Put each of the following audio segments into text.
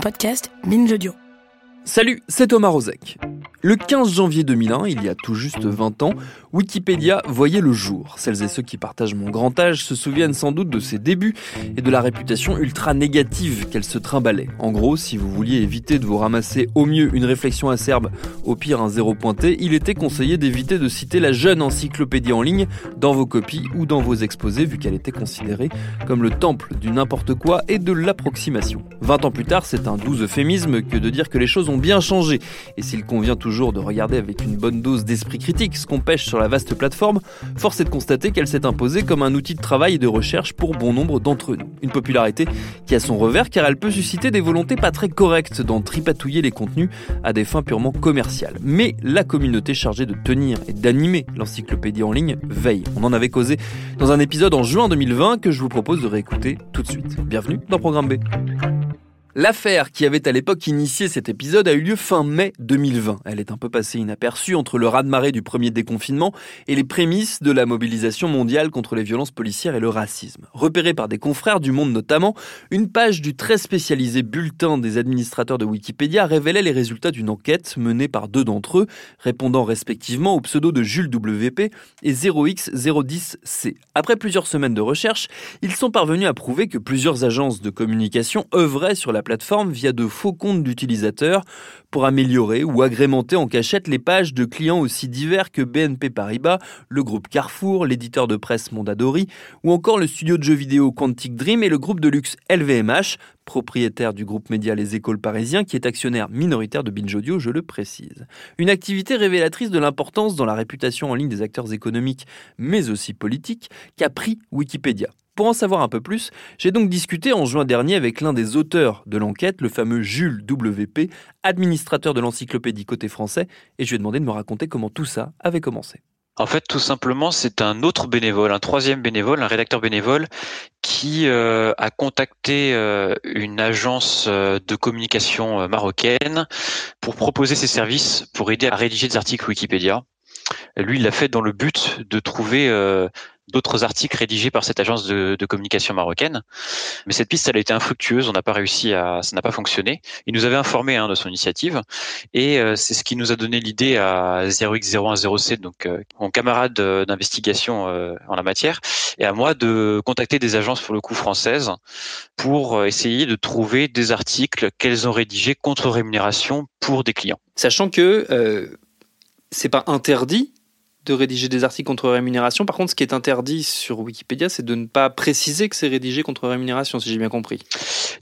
Podcast Binge Audio. Salut, c'est Thomas Rozek. Le 15 janvier 2001, il y a tout juste 20 ans, Wikipédia voyait le jour. Celles et ceux qui partagent mon grand âge se souviennent sans doute de ses débuts et de la réputation ultra négative qu'elle se trimballait. En gros, si vous vouliez éviter de vous ramasser au mieux une réflexion acerbe, au pire un zéro pointé, il était conseillé d'éviter de citer la jeune encyclopédie en ligne dans vos copies ou dans vos exposés vu qu'elle était considérée comme le temple du n'importe quoi et de l'approximation. 20 ans plus tard, c'est un doux euphémisme que de dire que les choses ont bien changé et s'il convient toujours de regarder avec une bonne dose d'esprit critique ce qu'on pêche sur la vaste plateforme, force est de constater qu'elle s'est imposée comme un outil de travail et de recherche pour bon nombre d'entre nous. Une popularité qui a son revers car elle peut susciter des volontés pas très correctes d'en tripatouiller les contenus à des fins purement commerciales. Mais la communauté chargée de tenir et d'animer l'encyclopédie en ligne veille. On en avait causé dans un épisode en juin 2020 que je vous propose de réécouter tout de suite. Bienvenue dans Programme B. L'affaire qui avait à l'époque initié cet épisode a eu lieu fin mai 2020. Elle est un peu passée inaperçue entre le raz-de-marée du premier déconfinement et les prémices de la mobilisation mondiale contre les violences policières et le racisme. Repérée par des confrères du monde notamment, une page du très spécialisé bulletin des administrateurs de Wikipédia révélait les résultats d'une enquête menée par deux d'entre eux, répondant respectivement au pseudo de Jules WP et 0x010C. Après plusieurs semaines de recherche, ils sont parvenus à prouver que plusieurs agences de communication œuvraient sur la plateforme via de faux comptes d'utilisateurs pour améliorer ou agrémenter en cachette les pages de clients aussi divers que BNP Paribas, le groupe Carrefour, l'éditeur de presse Mondadori ou encore le studio de jeux vidéo Quantic Dream et le groupe de luxe LVMH, propriétaire du groupe média Les Écoles Parisiens, qui est actionnaire minoritaire de Binge Audio, je le précise. Une activité révélatrice de l'importance dans la réputation en ligne des acteurs économiques, mais aussi politiques, qu'a pris Wikipédia. Pour en savoir un peu plus, j'ai donc discuté en juin dernier avec l'un des auteurs de l'enquête, le fameux Jules WP, administrateur de l'encyclopédie côté français, et je lui ai demandé de me raconter comment tout ça avait commencé. En fait, tout simplement, c'est un autre bénévole, un troisième bénévole, un rédacteur bénévole qui euh, a contacté euh, une agence euh, de communication marocaine pour proposer ses services pour aider à rédiger des articles Wikipédia. Lui, il l'a fait dans le but de trouver d'autres articles rédigés par cette agence de, communication marocaine. Mais cette piste, elle a été infructueuse. On n'a pas réussi à, ça n'a pas fonctionné. Il nous avait informé hein, de son initiative et euh, c'est ce qui nous a donné l'idée à 0x0107, donc euh, mon camarade d'investigation euh, en la matière, et à moi de contacter des agences pour le coup françaises pour essayer de trouver des articles qu'elles ont rédigés contre rémunération pour des clients. Sachant que c'est pas interdit de rédiger des articles contre rémunération. Par contre, ce qui est interdit sur Wikipédia, c'est de ne pas préciser que c'est rédigé contre rémunération, si j'ai bien compris.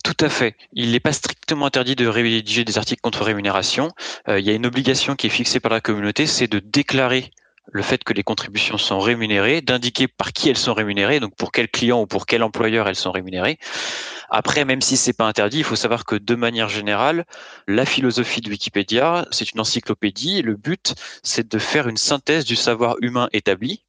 Tout à fait. Il n'est pas strictement interdit de rédiger des articles contre rémunération. Euh, il y a une obligation qui est fixée par la communauté, c'est de déclarer le fait que les contributions sont rémunérées, d'indiquer par qui elles sont rémunérées, donc pour quel client ou pour quel employeur elles sont rémunérées. Après, même si c'est pas interdit, il faut savoir que de manière générale, la philosophie de Wikipédia, c'est une encyclopédie. le but, c'est de faire une synthèse du savoir humain établi.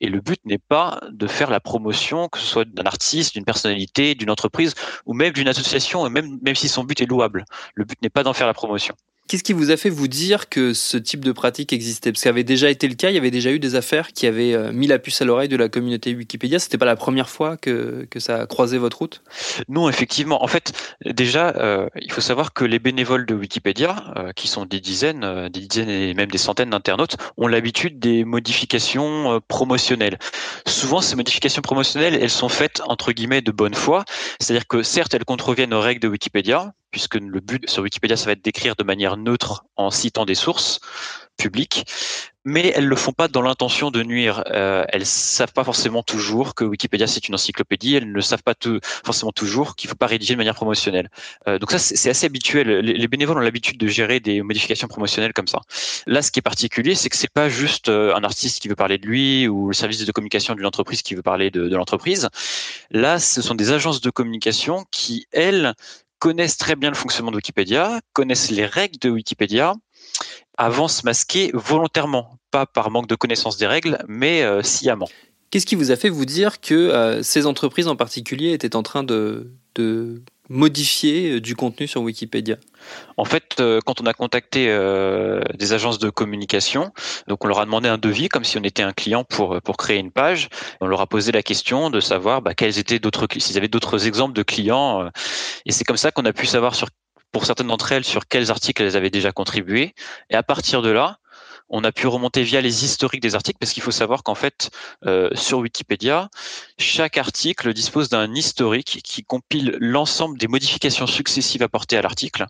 Et le but n'est pas de faire la promotion, que ce soit d'un artiste, d'une personnalité, d'une entreprise, ou même d'une association, même, même si son but est louable. Le but n'est pas d'en faire la promotion. Qu'est-ce qui vous a fait vous dire que ce type de pratique existait? Parce que ça avait déjà été le cas, il y avait déjà eu des affaires qui avaient euh, mis la puce à l'oreille de la communauté Wikipédia. C'était pas la première fois que, que ça a croisé votre route? Non, effectivement. En fait, déjà, euh, il faut savoir que les bénévoles de Wikipédia, euh, qui sont des dizaines, des dizaines et même des centaines d'internautes, ont l'habitude des modifications promotionnelles. Souvent, ces modifications promotionnelles, elles sont faites entre guillemets de bonne foi. C'est-à-dire que certes, elles contreviennent aux règles de Wikipédia, puisque le but sur Wikipédia, ça va être d'écrire de manière neutre en citant des sources publiques mais elles le font pas dans l'intention de nuire. Euh, elles savent pas forcément toujours que Wikipédia c'est une encyclopédie. Elles ne savent pas forcément toujours qu'il faut pas rédiger de manière promotionnelle. Euh, donc ça c'est assez habituel. Les, bénévoles ont l'habitude de gérer des modifications promotionnelles comme ça. Là, ce qui est particulier, c'est que c'est pas juste euh, un artiste qui veut parler de lui ou le service de communication d'une entreprise qui veut parler de l'entreprise. Là, ce sont des agences de communication qui elles connaissent très bien le fonctionnement de Wikipédia, connaissent les règles de Wikipédia avance masqué volontairement, pas par manque de connaissance des règles, mais euh, sciemment. Qu'est-ce qui vous a fait vous dire que euh, ces entreprises en particulier étaient en train de, modifier euh, du contenu sur Wikipédia En fait, quand on a contacté des agences de communication, donc on leur a demandé un devis comme si on était un client pour pour créer une page. On leur a posé la question de savoir bah, étaient d'autres s'ils avaient d'autres exemples de clients. et c'est comme ça qu'on a pu savoir sur pour certaines d'entre elles sur quels articles elles avaient déjà contribué. Et à partir de là, on a pu remonter via les historiques des articles parce qu'il faut savoir qu'en fait, euh, sur Wikipédia, chaque article dispose d'un historique qui compile l'ensemble des modifications successives apportées à l'article.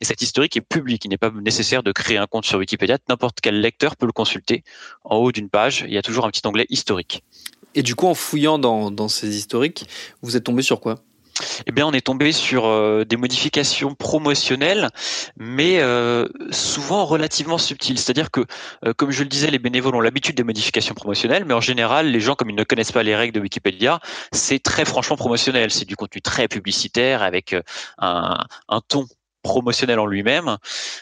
Et cet historique est public. Il n'est pas nécessaire de créer un compte sur Wikipédia. N'importe quel lecteur peut le consulter. En haut d'une page, il y a toujours un petit onglet historique. Et du coup, en fouillant dans, dans ces historiques, vous êtes tombé sur quoi? Eh bien, on est tombé sur euh, des modifications promotionnelles, mais euh, souvent relativement subtiles. C'est-à-dire que, euh, comme je le disais, les bénévoles ont l'habitude des modifications promotionnelles, mais en général, les gens, comme ils ne connaissent pas les règles de Wikipédia, c'est très franchement promotionnel. C'est du contenu très publicitaire avec un, un ton promotionnel en lui-même,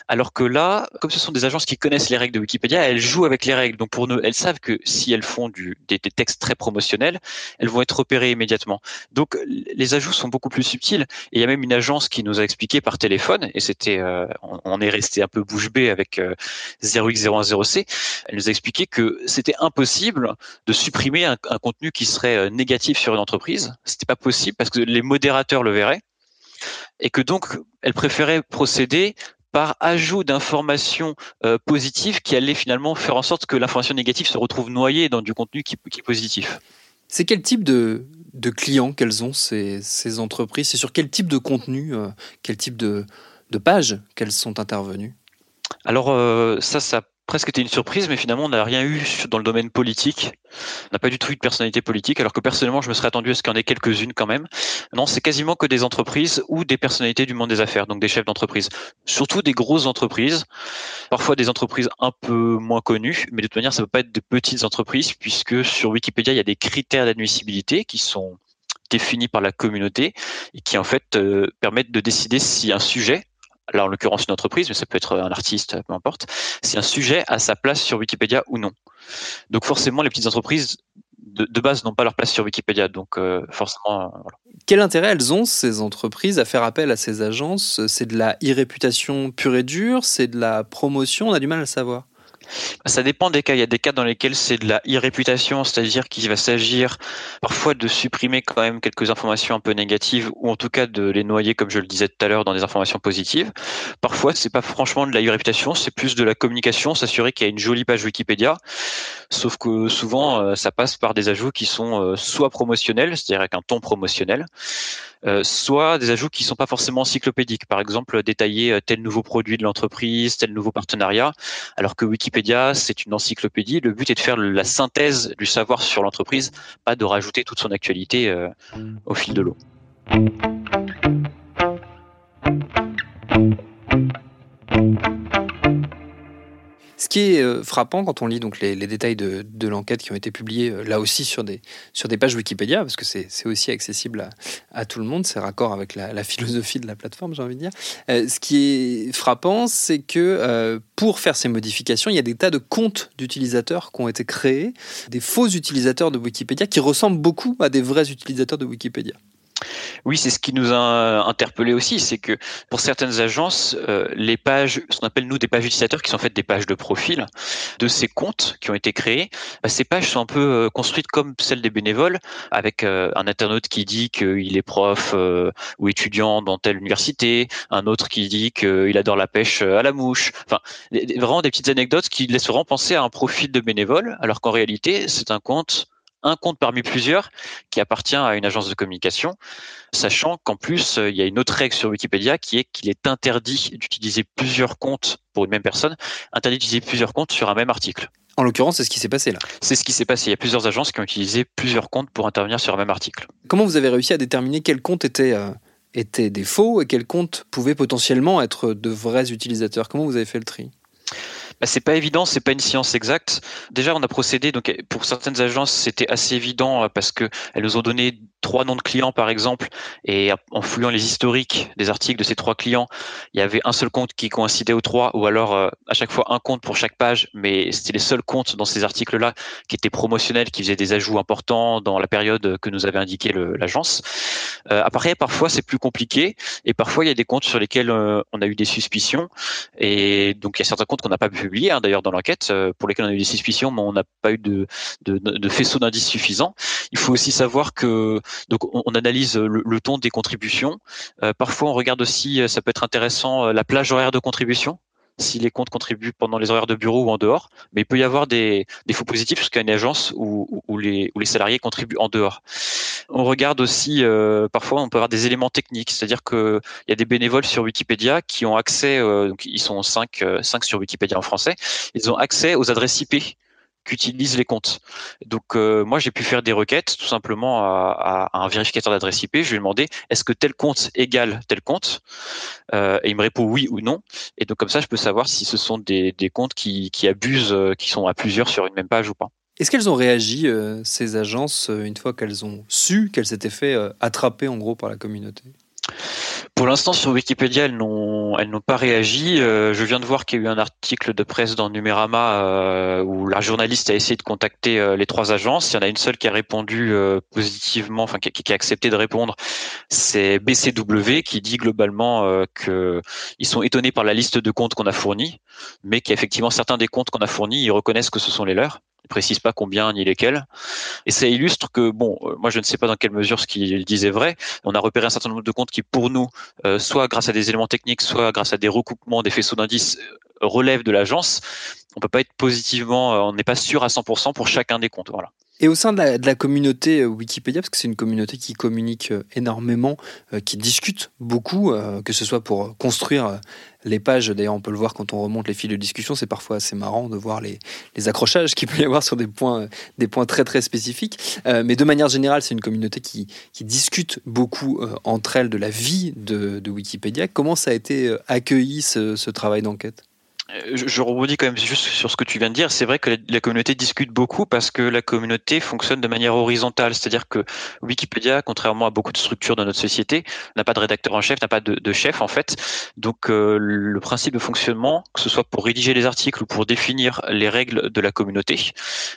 alors que là, comme ce sont des agences qui connaissent les règles de Wikipédia, elles jouent avec les règles. Donc pour nous, elles savent que si elles font du, des, textes très promotionnels, elles vont être repérées immédiatement. Donc les ajouts sont beaucoup plus subtils. Et il y a même une agence qui nous a expliqué par téléphone, et c'était, euh, on, est resté un peu bouche bée avec euh, 0x010c. Elle nous a expliqué que c'était impossible de supprimer un, un contenu qui serait euh, négatif sur une entreprise. C'était pas possible parce que les modérateurs le verraient et que donc elle préférait procéder par ajout d'informations euh, positives qui allaient finalement faire en sorte que l'information négative se retrouve noyée dans du contenu qui, est positif. C'est quel type de, clients qu'elles ont ces, entreprises? C'est sur quel type de contenu, euh, quel type de, de page qu'elles sont intervenues? Alors euh, ça, ça presque été une surprise, mais finalement, on n'a rien eu dans le domaine politique. On n'a pas du tout eu de personnalité politique, alors que personnellement, je me serais attendu à ce qu'il y en ait quelques-unes quand même. Non, c'est quasiment que des entreprises ou des personnalités du monde des affaires, donc des chefs d'entreprise. Surtout des grosses entreprises, parfois des entreprises un peu moins connues, mais de toute manière, ça ne peut pas être de petites entreprises, puisque sur Wikipédia, il y a des critères d'admissibilité qui sont définis par la communauté et qui en fait euh, permettent de décider si un sujet là en l'occurrence une entreprise, mais ça peut être un artiste, peu importe, si un sujet a sa place sur Wikipédia ou non. Donc forcément, les petites entreprises de, base n'ont pas leur place sur Wikipédia, donc euh, forcément. Quel intérêt elles ont ces entreprises à faire appel à ces agences? C'est de la e-réputation pure et dure, c'est de la promotion, on a du mal à le savoir. Ça dépend des cas. Il y a des cas dans lesquels c'est de la irréputation, c'est-à-dire qu'il va s'agir parfois de supprimer quand même quelques informations un peu négatives ou en tout cas de les noyer, comme je le disais tout à l'heure, dans des informations positives. Parfois, c'est pas franchement de la irréputation, c'est plus de la communication, s'assurer qu'il y a une jolie page Wikipédia. Sauf que souvent, euh, ça passe par des ajouts qui sont euh, soit promotionnels, c'est-à-dire avec un ton promotionnel, euh, soit des ajouts qui sont pas forcément encyclopédiques. Par exemple, détailler tel nouveau produit de l'entreprise, tel nouveau partenariat, alors que Wikipédia c'est une encyclopédie. Le but est de faire la synthèse du savoir sur l'entreprise, pas de rajouter toute son actualité euh, au fil de l'eau. Ce qui est euh, frappant quand on lit donc les, détails de, l'enquête qui ont été publiés euh, là aussi sur des, sur des pages Wikipédia, parce que c'est aussi accessible à, tout le monde, c'est raccord avec la, philosophie de la plateforme, j'ai envie de dire. Euh, ce qui est frappant, c'est que pour faire ces modifications, il y a des tas de comptes d'utilisateurs qui ont été créés, des faux utilisateurs de Wikipédia qui ressemblent beaucoup à des vrais utilisateurs de Wikipédia. Oui, c'est ce qui nous a interpellé aussi, c'est que pour certaines agences, euh, les pages, ce qu'on appelle nous des pages utilisateurs, qui sont en fait des pages de profil de ces comptes qui ont été créés, bah, ces pages sont un peu euh, construites comme celles des bénévoles, avec euh, un internaute qui dit qu'il est prof ou étudiant dans telle université, un autre qui dit qu'il adore la pêche à la mouche. Enfin, vraiment des petites anecdotes qui laissent vraiment penser à un profil de bénévole, alors qu'en réalité, c'est un compte un compte parmi plusieurs qui appartient à une agence de communication, sachant qu'en plus, il y a une autre règle sur Wikipédia qui est qu'il est interdit d'utiliser plusieurs comptes pour une même personne, interdit d'utiliser plusieurs comptes sur un même article. En l'occurrence, c'est ce qui s'est passé là. C'est ce qui s'est passé. Il y a plusieurs agences qui ont utilisé plusieurs comptes pour intervenir sur un même article. Comment vous avez réussi à déterminer quel compte était, euh, était des faux et quel compte pouvait potentiellement être de vrais utilisateurs? Comment vous avez fait le tri? Bah, c'est pas évident, c'est pas une science exacte. Déjà, on a procédé donc pour certaines agences, c'était assez évident euh, parce que elles nous ont donné trois noms de clients par exemple et en fouillant les historiques des articles de ces trois clients, il y avait un seul compte qui coïncidait aux trois ou alors euh, à chaque fois un compte pour chaque page, mais c'était les seuls comptes dans ces articles-là qui étaient promotionnels, qui faisaient des ajouts importants dans la période que nous avait indiqué l'agence. Euh, après, parfois c'est plus compliqué et parfois il y a des comptes sur lesquels on a eu des suspicions et donc il y a certains comptes qu'on n'a pas pu Hein, d'ailleurs dans l'enquête euh, pour lesquels on a eu des suspicions, mais on n'a pas eu de, faisceau d'indices suffisant. Il faut aussi savoir que donc on, analyse le, ton des contributions. Euh, parfois, on regarde aussi, euh, ça peut être intéressant, la plage horaire de contribution si les comptes contribuent pendant les horaires de bureau ou en dehors. Mais il peut y avoir des, faux positifs jusqu'à une agence où, où, les, où les salariés contribuent en dehors. On regarde aussi, euh, parfois, on peut avoir des éléments techniques, c'est-à-dire qu'il y a des bénévoles sur Wikipédia qui ont accès, euh, donc ils sont 5, euh, 5 sur Wikipédia en français, ils ont accès aux adresses IP qu'utilisent les comptes. Donc euh, moi j'ai pu faire des requêtes tout simplement à, un vérificateur d'adresse IP. Je lui ai demandé est-ce que tel compte égale tel compte? Euh, et il me répond oui ou non. Et donc comme ça je peux savoir si ce sont des, comptes qui, abusent, euh, qui sont à plusieurs sur une même page ou pas. Est-ce qu'elles ont réagi, ces agences, une fois qu'elles ont su qu'elles s'étaient fait attraper en gros par la communauté? Pour l'instant, sur Wikipédia, elles n'ont, pas réagi. Euh, je viens de voir qu'il y a eu un article de presse dans Numérama euh, où la journaliste a essayé de contacter euh, les trois agences. Il y en a une seule qui a répondu positivement, enfin qui, a accepté de répondre. C'est BCW qui dit globalement que ils sont étonnés par la liste de comptes qu'on a fournis, mais qu'effectivement certains des comptes qu'on a fournis, ils reconnaissent que ce sont les leurs précise pas combien ni lesquels. Et ça illustre que, bon, euh, moi je ne sais pas dans quelle mesure ce qu'il disait vrai. On a repéré un certain nombre de comptes qui, pour nous, euh, soit grâce à des éléments techniques, soit grâce à des recoupements des faisceaux d'indices, euh, relèvent de l'agence. On peut pas être positivement, on n'est pas sûr à 100% pour chacun des comptes. Voilà. Et au sein de la, communauté Wikipédia, parce que c'est une communauté qui communique énormément, qui discute beaucoup, que ce soit pour construire les pages, d'ailleurs, on peut le voir quand on remonte les fils de discussion, c'est parfois assez marrant de voir les, accrochages qu'il peut y avoir sur des points, des points très très spécifiques. Euh, mais de manière générale, c'est une communauté qui, discute beaucoup euh, entre elles de la vie de, Wikipédia. Comment ça a été euh, accueilli ce travail d'enquête? Euh, je, rebondis quand même juste sur ce que tu viens de dire. C'est vrai que la, communauté discute beaucoup parce que la communauté fonctionne de manière horizontale. C'est-à-dire que Wikipédia, contrairement à beaucoup de structures de notre société, n'a pas de rédacteur en chef, n'a pas de, chef en fait. Donc euh, le principe de fonctionnement, que ce soit pour rédiger les articles ou pour définir les règles de la communauté,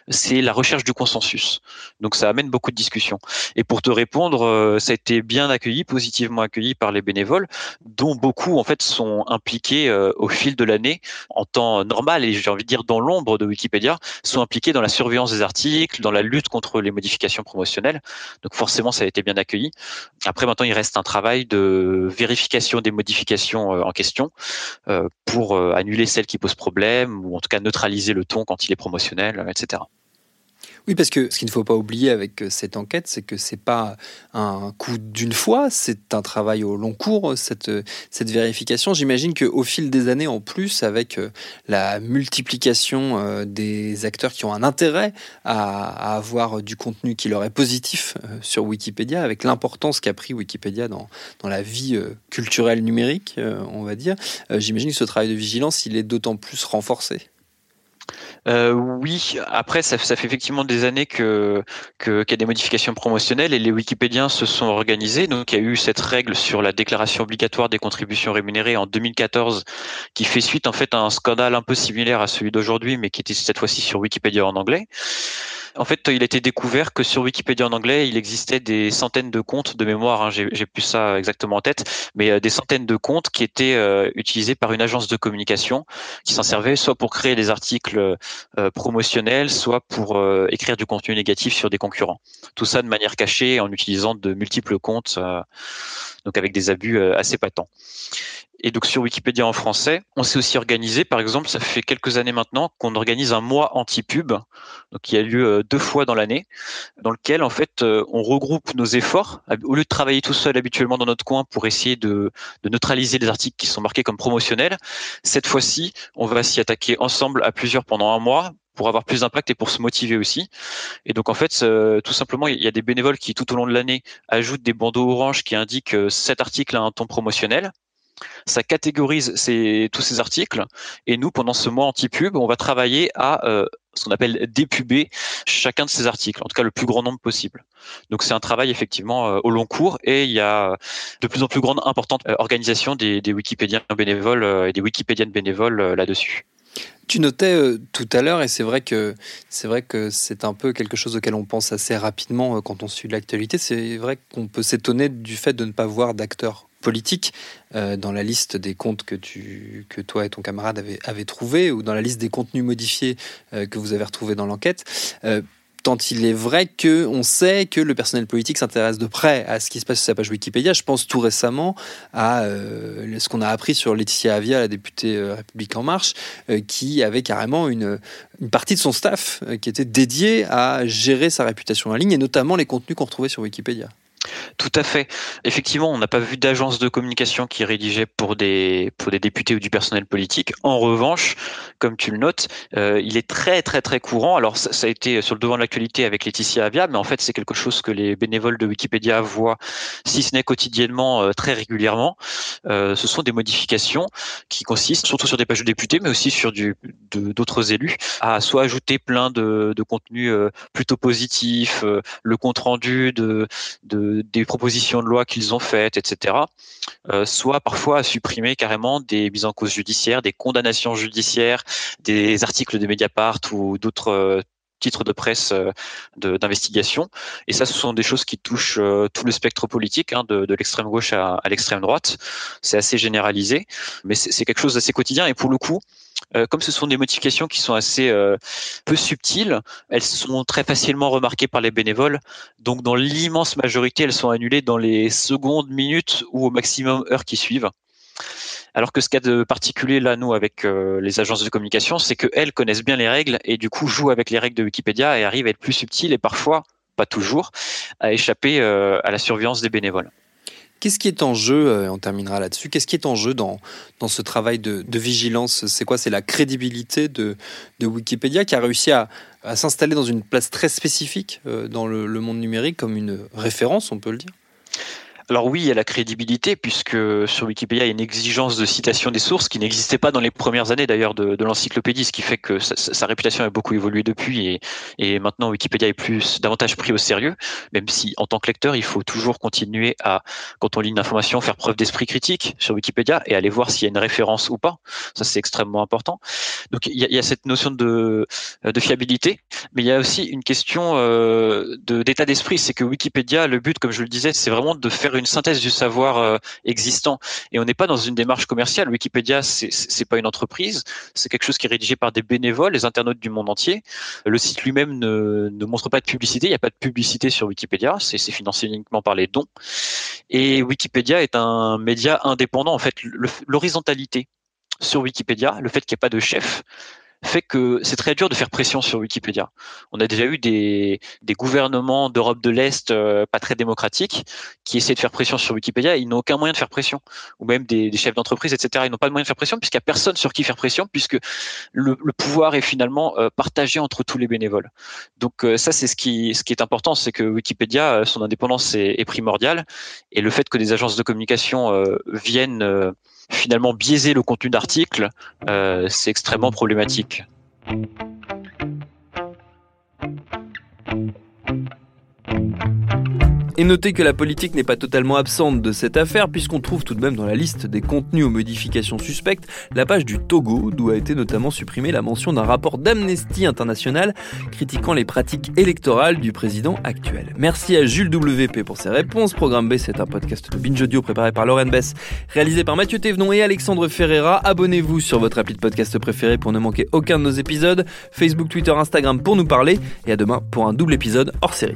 c'est la recherche du consensus. Donc ça amène beaucoup de discussions. Et pour te répondre, euh, ça a été bien accueilli, positivement accueilli par les bénévoles, dont beaucoup en fait sont impliqués au fil de l'année en temps normal et j'ai envie de dire dans l'ombre de Wikipédia sont impliqués dans la surveillance des articles, dans la lutte contre les modifications promotionnelles. Donc forcément, ça a été bien accueilli. Après, maintenant, il reste un travail de vérification des modifications euh, en question euh, pour euh, annuler celles qui posent problème ou en tout cas neutraliser le ton quand il est promotionnel, etc. Oui, parce que ce qu'il ne faut pas oublier avec euh, cette enquête, c'est que c'est pas un coup d'une fois, c'est un travail au long cours, cette, cette vérification. J'imagine qu'au fil des années, en plus, avec euh, la multiplication euh, des acteurs qui ont un intérêt à, avoir du contenu qui leur est positif sur Wikipédia, avec l'importance qu'a pris Wikipédia dans, dans la vie culturelle numérique, on va dire, j'imagine que ce travail de vigilance, il est d'autant plus renforcé. Euh, oui, après ça, fait effectivement des années que qu'il y a des modifications promotionnelles et les Wikipédiens se sont organisés. Donc il y a eu cette règle sur la déclaration obligatoire des contributions rémunérées en 2014 qui fait suite en fait à un scandale un peu similaire à celui d'aujourd'hui, mais qui était cette fois-ci sur Wikipédia en anglais. En fait, il a été découvert que sur Wikipédia en anglais, il existait des centaines de comptes de mémoire. Hein, j'ai plus ça exactement en tête, mais euh, des centaines de comptes qui étaient euh, utilisés par une agence de communication qui s'en servait soit pour créer des articles euh, promotionnels, soit pour écrire du contenu négatif sur des concurrents. Tout ça de manière cachée en utilisant de multiples comptes, donc avec des abus assez patents. Et donc sur Wikipédia en français, on s'est aussi organisé, par exemple, ça fait quelques années maintenant qu'on organise un mois anti-pub, donc qui a lieu euh, deux fois dans l'année, dans lequel en fait euh, on regroupe nos efforts au lieu de travailler tout seul habituellement dans notre coin pour essayer de, neutraliser les articles qui sont marqués comme promotionnels. Cette fois-ci, on va s'y attaquer ensemble à plusieurs pendant un mois pour avoir plus d'impact et pour se motiver aussi. Et donc en fait, euh, tout simplement, il y a des bénévoles qui tout au long de l'année ajoutent des bandeaux orange qui indiquent cet article a un ton promotionnel ça catégorise tous ces articles et nous, pendant ce mois anti-pub, on va travailler à euh, ce qu'on appelle dépuber chacun de ces articles, en tout cas le plus grand nombre possible. Donc c'est un travail effectivement euh, au long cours et il y a de plus en plus grande importante euh, organisation des, des Wikipédiens bénévoles et des Wikipédiennes bénévoles là-dessus. Tu notais tout à l'heure, et c'est vrai que c'est vrai que c'est un peu quelque chose auquel on pense assez rapidement quand on suit l'actualité. C'est vrai qu'on peut s'étonner du fait de ne pas voir d'acteurs politique euh, dans la liste des comptes que, tu, que toi et ton camarade avez, avez trouvé ou dans la liste des contenus modifiés euh, que vous avez retrouvés dans l'enquête. Euh, tant il est vrai que on sait que le personnel politique s'intéresse de près à ce qui se passe sur sa page Wikipédia. Je pense tout récemment à ce qu'on a appris sur Laetitia Avia, la députée République en Marche, qui avait carrément une, une, partie de son staff qui était dédiée à gérer sa réputation en ligne et notamment les contenus qu'on retrouvait sur Wikipédia. Tout à fait. Effectivement, on n'a pas vu d'agence de communication qui rédigeait pour des pour des députés ou du personnel politique. En revanche, comme tu le notes, euh, il est très très très courant. Alors ça, a été sur le devant de l'actualité avec Laetitia Avia, mais en fait c'est quelque chose que les bénévoles de Wikipédia voient, si ce n'est quotidiennement, euh, très régulièrement. Euh, ce sont des modifications qui consistent, surtout sur des pages de députés, mais aussi sur d'autres élus, à soit ajouter plein de, de contenus plutôt positifs, le compte rendu de des propositions de loi qu'ils ont faites, etc. Euh, soit parfois à supprimer carrément des mises en cause judiciaires, des condamnations judiciaires, des articles de Mediapart ou d'autres euh, titres de presse euh, d'investigation. Et ça, ce sont des choses qui touchent tout le spectre politique, hein, de, l'extrême gauche à, l'extrême droite. C'est assez généralisé, mais c'est quelque chose d'assez quotidien. Et pour le coup, euh, comme ce sont des modifications qui sont assez euh, peu subtiles, elles sont très facilement remarquées par les bénévoles. Donc, dans l'immense majorité, elles sont annulées dans les secondes, minutes ou au maximum heures qui suivent. Alors que ce cas de particulier là, nous, avec euh, les agences de communication, c'est qu'elles connaissent bien les règles et du coup jouent avec les règles de Wikipédia et arrivent à être plus subtiles et parfois, pas toujours, à échapper à la surveillance des bénévoles. Qu'est-ce qui est en jeu, euh, on terminera là-dessus, qu'est-ce qui est en jeu dans, ce travail de, vigilance? C'est quoi? C'est la crédibilité de, Wikipédia qui a réussi à, s'installer dans une place très spécifique euh, dans le monde numérique comme une référence, on peut le dire? Alors oui, il y a la crédibilité, puisque sur Wikipédia, il y a une exigence de citation des sources qui n'existait pas dans les premières années d'ailleurs de, l'encyclopédie, ce qui fait que sa, réputation a beaucoup évolué depuis et, et, maintenant Wikipédia est plus davantage pris au sérieux, même si en tant que lecteur, il faut toujours continuer à, quand on lit une information, faire preuve d'esprit critique sur Wikipédia et aller voir s'il y a une référence ou pas. Ça, c'est extrêmement important. Donc il y a, cette notion de, de, fiabilité, mais il y a aussi une question euh, d'état d'esprit, c'est que Wikipédia, le but, comme je le disais, c'est vraiment de faire une synthèse du savoir euh, existant. Et on n'est pas dans une démarche commerciale. Wikipédia, c'est pas une entreprise, c'est quelque chose qui est rédigé par des bénévoles, les internautes du monde entier. Le site lui-même ne, ne montre pas de publicité. Il n'y a pas de publicité sur Wikipédia. C'est financé uniquement par les dons. Et Wikipédia est un média indépendant. En fait, l'horizontalité sur Wikipédia, le fait qu'il n'y ait pas de chef, fait que c'est très dur de faire pression sur Wikipédia. On a déjà eu des, des gouvernements d'Europe de l'Est euh, pas très démocratiques qui essaient de faire pression sur Wikipédia. Ils n'ont aucun moyen de faire pression. Ou même des, des chefs d'entreprise, etc. Ils n'ont pas de moyen de faire pression puisqu'il n'y a personne sur qui faire pression puisque le, le pouvoir est finalement euh, partagé entre tous les bénévoles. Donc euh, ça, c'est ce qui, ce qui est important, c'est que Wikipédia, son indépendance est, est, primordiale et le fait que des agences de communication viennent finalement biaiser le contenu d'articles, euh, c'est extrêmement problématique. Et notez que la politique n'est pas totalement absente de cette affaire, puisqu'on trouve tout de même dans la liste des contenus aux modifications suspectes la page du Togo, d'où a été notamment supprimée la mention d'un rapport d'Amnesty International critiquant les pratiques électorales du président actuel. Merci à Jules WP pour ses réponses. Programme B, c'est un podcast de Binge Audio préparé par Lauren Bess, réalisé par Mathieu Thévenon et Alexandre Ferreira. Abonnez-vous sur votre appli de podcast préféré pour ne manquer aucun de nos épisodes. Facebook, Twitter, Instagram pour nous parler. Et à demain pour un double épisode hors série.